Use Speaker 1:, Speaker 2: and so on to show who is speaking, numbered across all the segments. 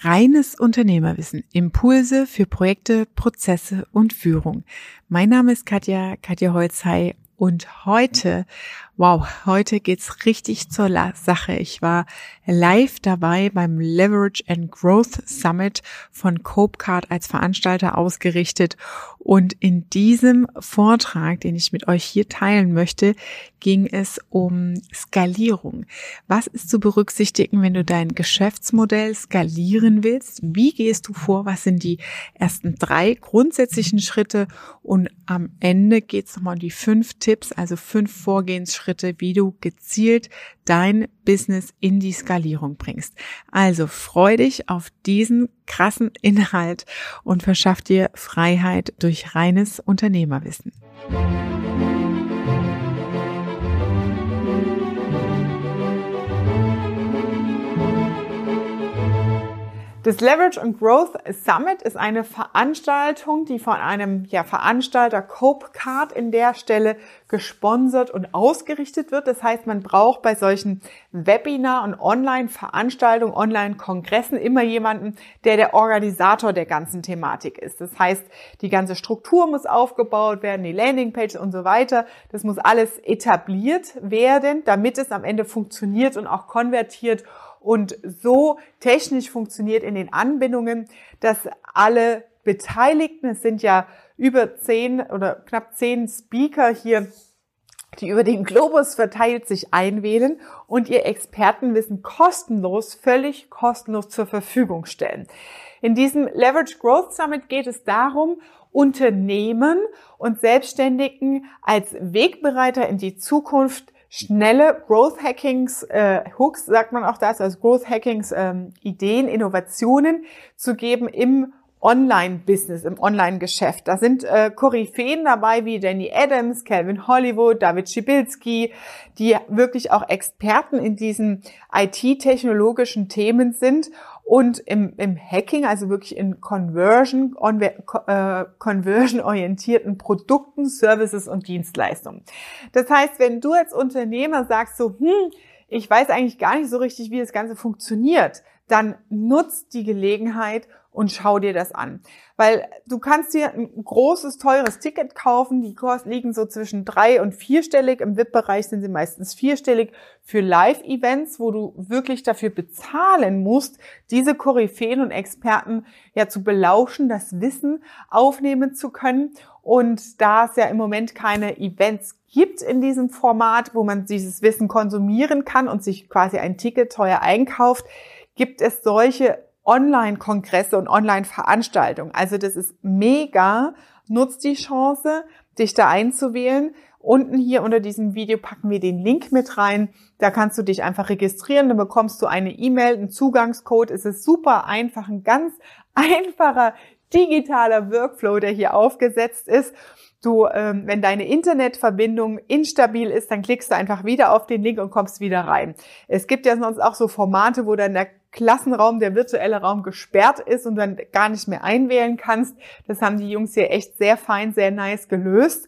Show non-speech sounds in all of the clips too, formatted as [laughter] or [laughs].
Speaker 1: Reines Unternehmerwissen. Impulse für Projekte, Prozesse und Führung. Mein Name ist Katja, Katja Holzhey und heute, wow, heute geht's richtig zur Sache. Ich war live dabei beim Leverage and Growth Summit von Copecard als Veranstalter ausgerichtet. Und in diesem Vortrag, den ich mit euch hier teilen möchte, ging es um Skalierung. Was ist zu berücksichtigen, wenn du dein Geschäftsmodell skalieren willst? Wie gehst du vor? Was sind die ersten drei grundsätzlichen Schritte? Und am Ende geht es nochmal um die fünf Tipps, also fünf Vorgehensschritte, wie du gezielt dein Business in die Skalierung bringst. Also freu dich auf diesen krassen Inhalt und verschaff dir Freiheit durch reines Unternehmerwissen. Das Leverage and Growth Summit ist eine Veranstaltung, die von einem ja, Veranstalter Copecard in der Stelle gesponsert und ausgerichtet wird. Das heißt, man braucht bei solchen Webinar- und Online-Veranstaltungen, Online-Kongressen immer jemanden, der der Organisator der ganzen Thematik ist. Das heißt, die ganze Struktur muss aufgebaut werden, die Landingpage und so weiter. Das muss alles etabliert werden, damit es am Ende funktioniert und auch konvertiert und so technisch funktioniert in den Anbindungen, dass alle Beteiligten, es sind ja über zehn oder knapp zehn Speaker hier, die über den Globus verteilt sich einwählen und ihr Expertenwissen kostenlos, völlig kostenlos zur Verfügung stellen. In diesem Leverage Growth Summit geht es darum, Unternehmen und Selbstständigen als Wegbereiter in die Zukunft schnelle Growth Hackings, äh, Hooks sagt man auch das, also Growth Hackings, ähm, Ideen, Innovationen zu geben im Online-Business, im Online-Geschäft. Da sind äh, Koryphäen dabei wie Danny Adams, Calvin Hollywood, David Schibilski, die wirklich auch Experten in diesen IT-technologischen Themen sind und im, im Hacking, also wirklich in Conversion, äh, Conversion-orientierten Produkten, Services und Dienstleistungen. Das heißt, wenn du als Unternehmer sagst so, hm, ich weiß eigentlich gar nicht so richtig, wie das Ganze funktioniert, dann nutzt die Gelegenheit und schau dir das an. Weil du kannst dir ein großes, teures Ticket kaufen, die Kosten liegen so zwischen drei und vierstellig. Im VIP-Bereich sind sie meistens vierstellig für Live-Events, wo du wirklich dafür bezahlen musst, diese Koryphäen und Experten ja zu belauschen, das Wissen aufnehmen zu können. Und da es ja im Moment keine Events gibt in diesem Format, wo man dieses Wissen konsumieren kann und sich quasi ein Ticket teuer einkauft, gibt es solche Online-Kongresse und Online-Veranstaltungen. Also das ist mega. Nutzt die Chance, dich da einzuwählen. Unten hier unter diesem Video packen wir den Link mit rein. Da kannst du dich einfach registrieren. Dann bekommst du eine E-Mail, einen Zugangscode. Es ist super einfach, ein ganz [laughs] einfacher digitaler Workflow, der hier aufgesetzt ist. Du, ähm, wenn deine Internetverbindung instabil ist, dann klickst du einfach wieder auf den Link und kommst wieder rein. Es gibt ja sonst auch so Formate, wo dann der Klassenraum, der virtuelle Raum gesperrt ist und dann gar nicht mehr einwählen kannst. Das haben die Jungs hier echt sehr fein, sehr nice gelöst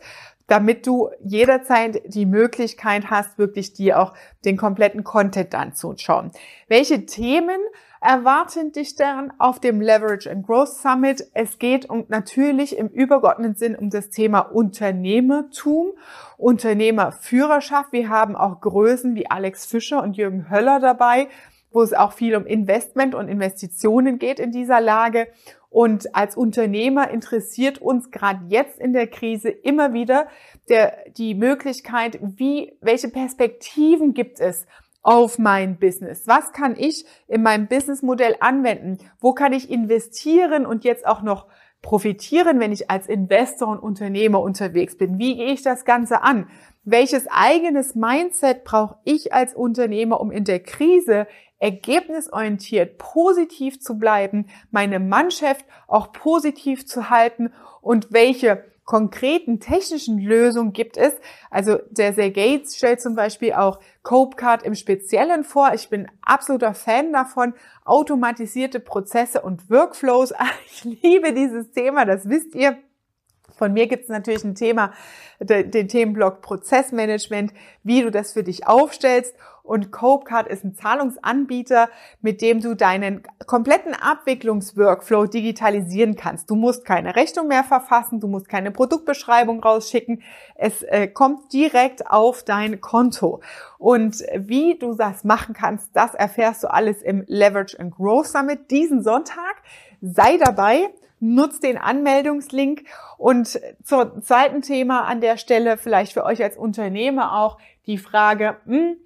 Speaker 1: damit du jederzeit die Möglichkeit hast, wirklich dir auch den kompletten Content anzuschauen. Welche Themen erwarten dich dann auf dem Leverage and Growth Summit? Es geht um natürlich im übergeordneten Sinn um das Thema Unternehmertum, Unternehmerführerschaft. Wir haben auch Größen wie Alex Fischer und Jürgen Höller dabei, wo es auch viel um Investment und Investitionen geht in dieser Lage. Und als Unternehmer interessiert uns gerade jetzt in der Krise immer wieder der, die Möglichkeit, wie, welche Perspektiven gibt es auf mein Business? Was kann ich in meinem Businessmodell anwenden? Wo kann ich investieren und jetzt auch noch profitieren, wenn ich als Investor und Unternehmer unterwegs bin? Wie gehe ich das Ganze an? Welches eigenes Mindset brauche ich als Unternehmer, um in der Krise ergebnisorientiert positiv zu bleiben, meine Mannschaft auch positiv zu halten und welche konkreten technischen Lösungen gibt es. Also der Sergey stellt zum Beispiel auch Copecard im Speziellen vor. Ich bin absoluter Fan davon. Automatisierte Prozesse und Workflows. [laughs] Ich liebe dieses Thema, das wisst ihr. Von mir gibt es natürlich ein Thema, den Themenblock Prozessmanagement, wie du das für dich aufstellst Und Copecard ist ein Zahlungsanbieter, mit dem du deinen kompletten Abwicklungsworkflow digitalisieren kannst. Du musst keine Rechnung mehr verfassen, du musst keine Produktbeschreibung rausschicken. Es äh, kommt direkt auf dein Konto. Und wie du das machen kannst, das erfährst du alles im Leverage and Growth Summit diesen Sonntag. Sei dabei nutzt den Anmeldungslink. Und zum zweiten Thema an der Stelle vielleicht für euch als Unternehmer auch die Frage, hm,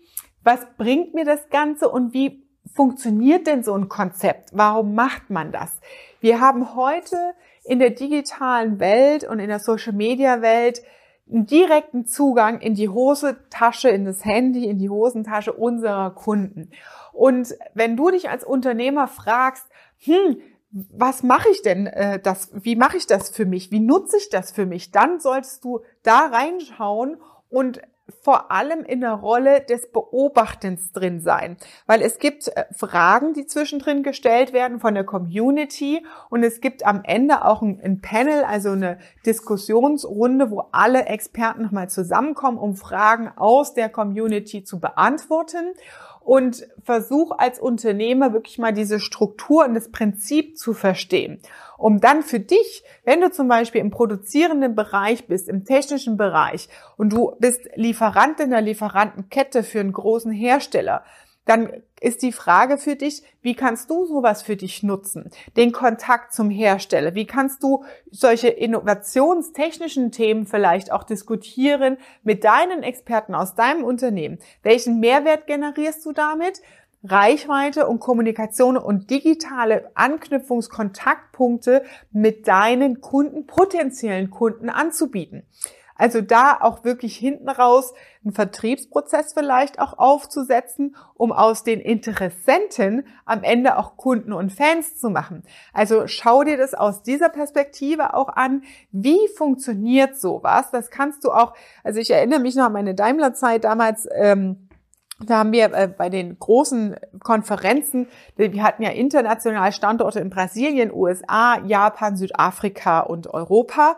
Speaker 1: was bringt mir das Ganze und wie funktioniert denn so ein Konzept? Warum macht man das? Wir haben heute in der digitalen Welt und in der Social Media Welt einen direkten Zugang in die Hosentasche, in das Handy, in die Hosentasche unserer Kunden. Und wenn du dich als Unternehmer fragst, hm, was mache ich denn äh, das, wie mache ich das für mich, wie nutze ich das für mich, dann solltest du da reinschauen und vor allem in der Rolle des Beobachtens drin sein, weil es gibt äh, Fragen, die zwischendrin gestellt werden von der Community und es gibt am Ende auch ein, ein Panel, also eine Diskussionsrunde, wo alle Experten nochmal zusammenkommen, um Fragen aus der Community zu beantworten und versuch als Unternehmer wirklich mal diese Struktur und das Prinzip zu verstehen, um dann für dich, wenn du zum Beispiel im produzierenden Bereich bist, im technischen Bereich und du bist Lieferant in der Lieferantenkette für einen großen Hersteller, dann ist die Frage für dich, wie kannst du sowas für dich nutzen? Den Kontakt zum Hersteller. Wie kannst du solche innovationstechnischen Themen vielleicht auch diskutieren mit deinen Experten aus deinem Unternehmen? Welchen Mehrwert generierst du damit? Reichweite und Kommunikation und digitale Anknüpfungskontaktpunkte mit deinen Kunden, potenziellen Kunden anzubieten. Also da auch wirklich hinten raus einen Vertriebsprozess vielleicht auch aufzusetzen, um aus den Interessenten am Ende auch Kunden und Fans zu machen. Also schau dir das aus dieser Perspektive auch an. Wie funktioniert sowas? Das kannst du auch, also ich erinnere mich noch an meine Daimler-Zeit damals, ähm, da haben wir äh, bei den großen Konferenzen, wir hatten ja international Standorte in Brasilien, USA, Japan, Südafrika und Europa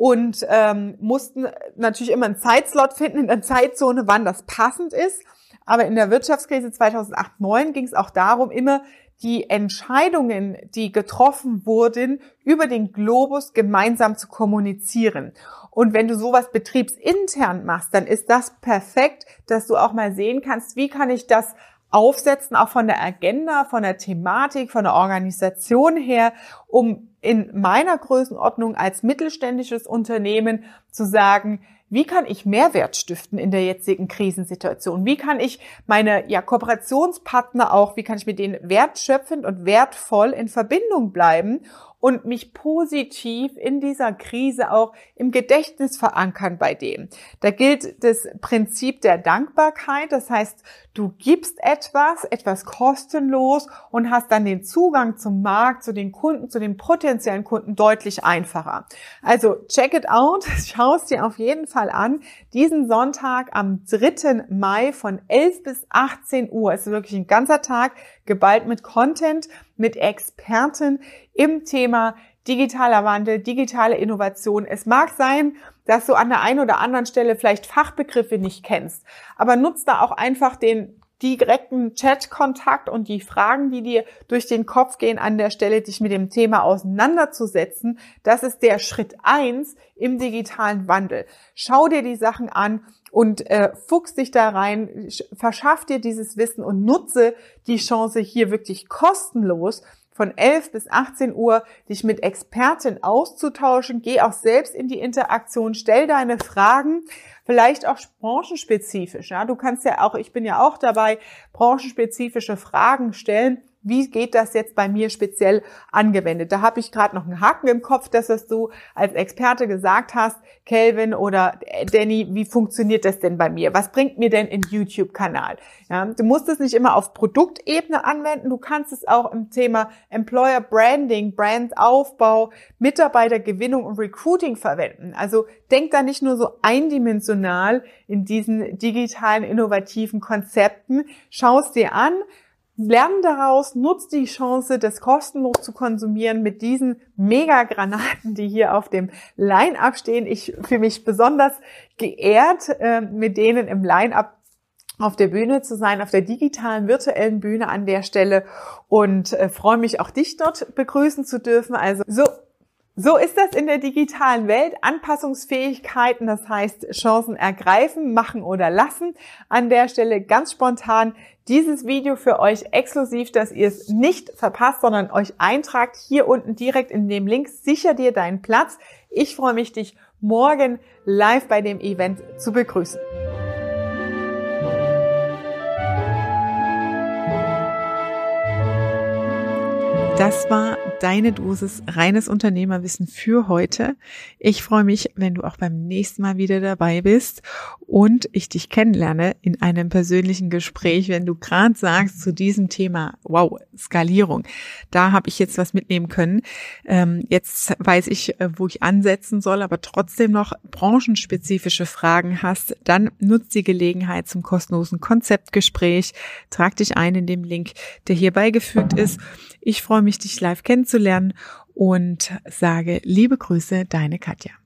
Speaker 1: und ähm, mussten natürlich immer einen Zeitslot finden in der Zeitzone, wann das passend ist. Aber in der Wirtschaftskrise 2008-9 ging es auch darum, immer die Entscheidungen, die getroffen wurden, über den Globus gemeinsam zu kommunizieren. Und wenn du sowas betriebsintern machst, dann ist das perfekt, dass du auch mal sehen kannst, wie kann ich das aufsetzen, auch von der Agenda, von der Thematik, von der Organisation her, um in meiner Größenordnung als mittelständisches Unternehmen zu sagen, wie kann ich Mehrwert stiften in der jetzigen Krisensituation? Wie kann ich meine ja, Kooperationspartner auch, wie kann ich mit denen wertschöpfend und wertvoll in Verbindung bleiben und mich positiv in dieser Krise auch im Gedächtnis verankern bei dem. Da gilt das Prinzip der Dankbarkeit. Das heißt, du gibst etwas, etwas kostenlos und hast dann den Zugang zum Markt, zu den Kunden, zu den potenziellen Kunden deutlich einfacher. Also check it out, [laughs] schau es dir auf jeden Fall an. Diesen Sonntag am 3. Mai von 11 bis 18 Uhr. Ist wirklich ein ganzer Tag geballt mit Content, mit Experten im Thema digitaler Wandel, digitale Innovation. Es mag sein, dass du an der einen oder anderen Stelle vielleicht Fachbegriffe nicht kennst, aber nutzt da auch einfach den direkten Chat-Kontakt und die Fragen, die dir durch den Kopf gehen, an der Stelle dich mit dem Thema auseinanderzusetzen. Das ist der Schritt eins im digitalen Wandel. Schau dir die Sachen an und äh, fuchs dich da rein, verschaff dir dieses Wissen und nutze die Chance hier wirklich kostenlos von 11 bis 18 Uhr dich mit Experten auszutauschen. Geh auch selbst in die Interaktion, stell deine Fragen, vielleicht auch branchenspezifisch. Ja, du kannst ja auch, ich bin ja auch dabei, branchenspezifische Fragen stellen wie geht das jetzt bei mir speziell angewendet? Da habe ich gerade noch einen Haken im Kopf, dass das du als Experte gesagt hast, Kelvin oder Danny, wie funktioniert das denn bei mir? Was bringt mir denn in YouTube-Kanal? Ja, du musst es nicht immer auf Produktebene anwenden, du kannst es auch im Thema Employer Branding, Brandaufbau, Mitarbeitergewinnung und Recruiting verwenden. Also denk da nicht nur so eindimensional in diesen digitalen, innovativen Konzepten, schau es dir an, Lern daraus, nutzt die Chance, das kostenlos zu konsumieren mit diesen Mega-Granaten, die hier auf dem Line-Up stehen. Ich fühle mich besonders geehrt, äh, mit denen im Line-Up auf der Bühne zu sein, auf der digitalen virtuellen Bühne an der Stelle und äh, freue mich auch dich dort begrüßen zu dürfen. Also so so ist das in der digitalen Welt. Anpassungsfähigkeiten, das heißt Chancen ergreifen, machen oder lassen. An der Stelle ganz spontan dieses Video für euch exklusiv, dass ihr es nicht verpasst, sondern euch eintragt. Hier unten direkt in dem Link sicher dir deinen Platz. Ich freue mich, dich morgen live bei dem Event zu begrüßen. Das war deine Dosis reines Unternehmerwissen für heute. Ich freue mich, wenn du auch beim nächsten Mal wieder dabei bist und ich dich kennenlerne in einem persönlichen Gespräch, wenn du gerade sagst zu diesem Thema, wow, Skalierung, da habe ich jetzt was mitnehmen können. Ähm, jetzt weiß ich, äh, wo ich ansetzen soll, aber trotzdem noch branchenspezifische Fragen hast, dann nutzt die Gelegenheit zum kostenlosen Konzeptgespräch. Trag dich ein in dem Link, der hier beigefügt ist. Ich freue mich, dich live kennenzulernen und sage liebe Grüße, deine Katja.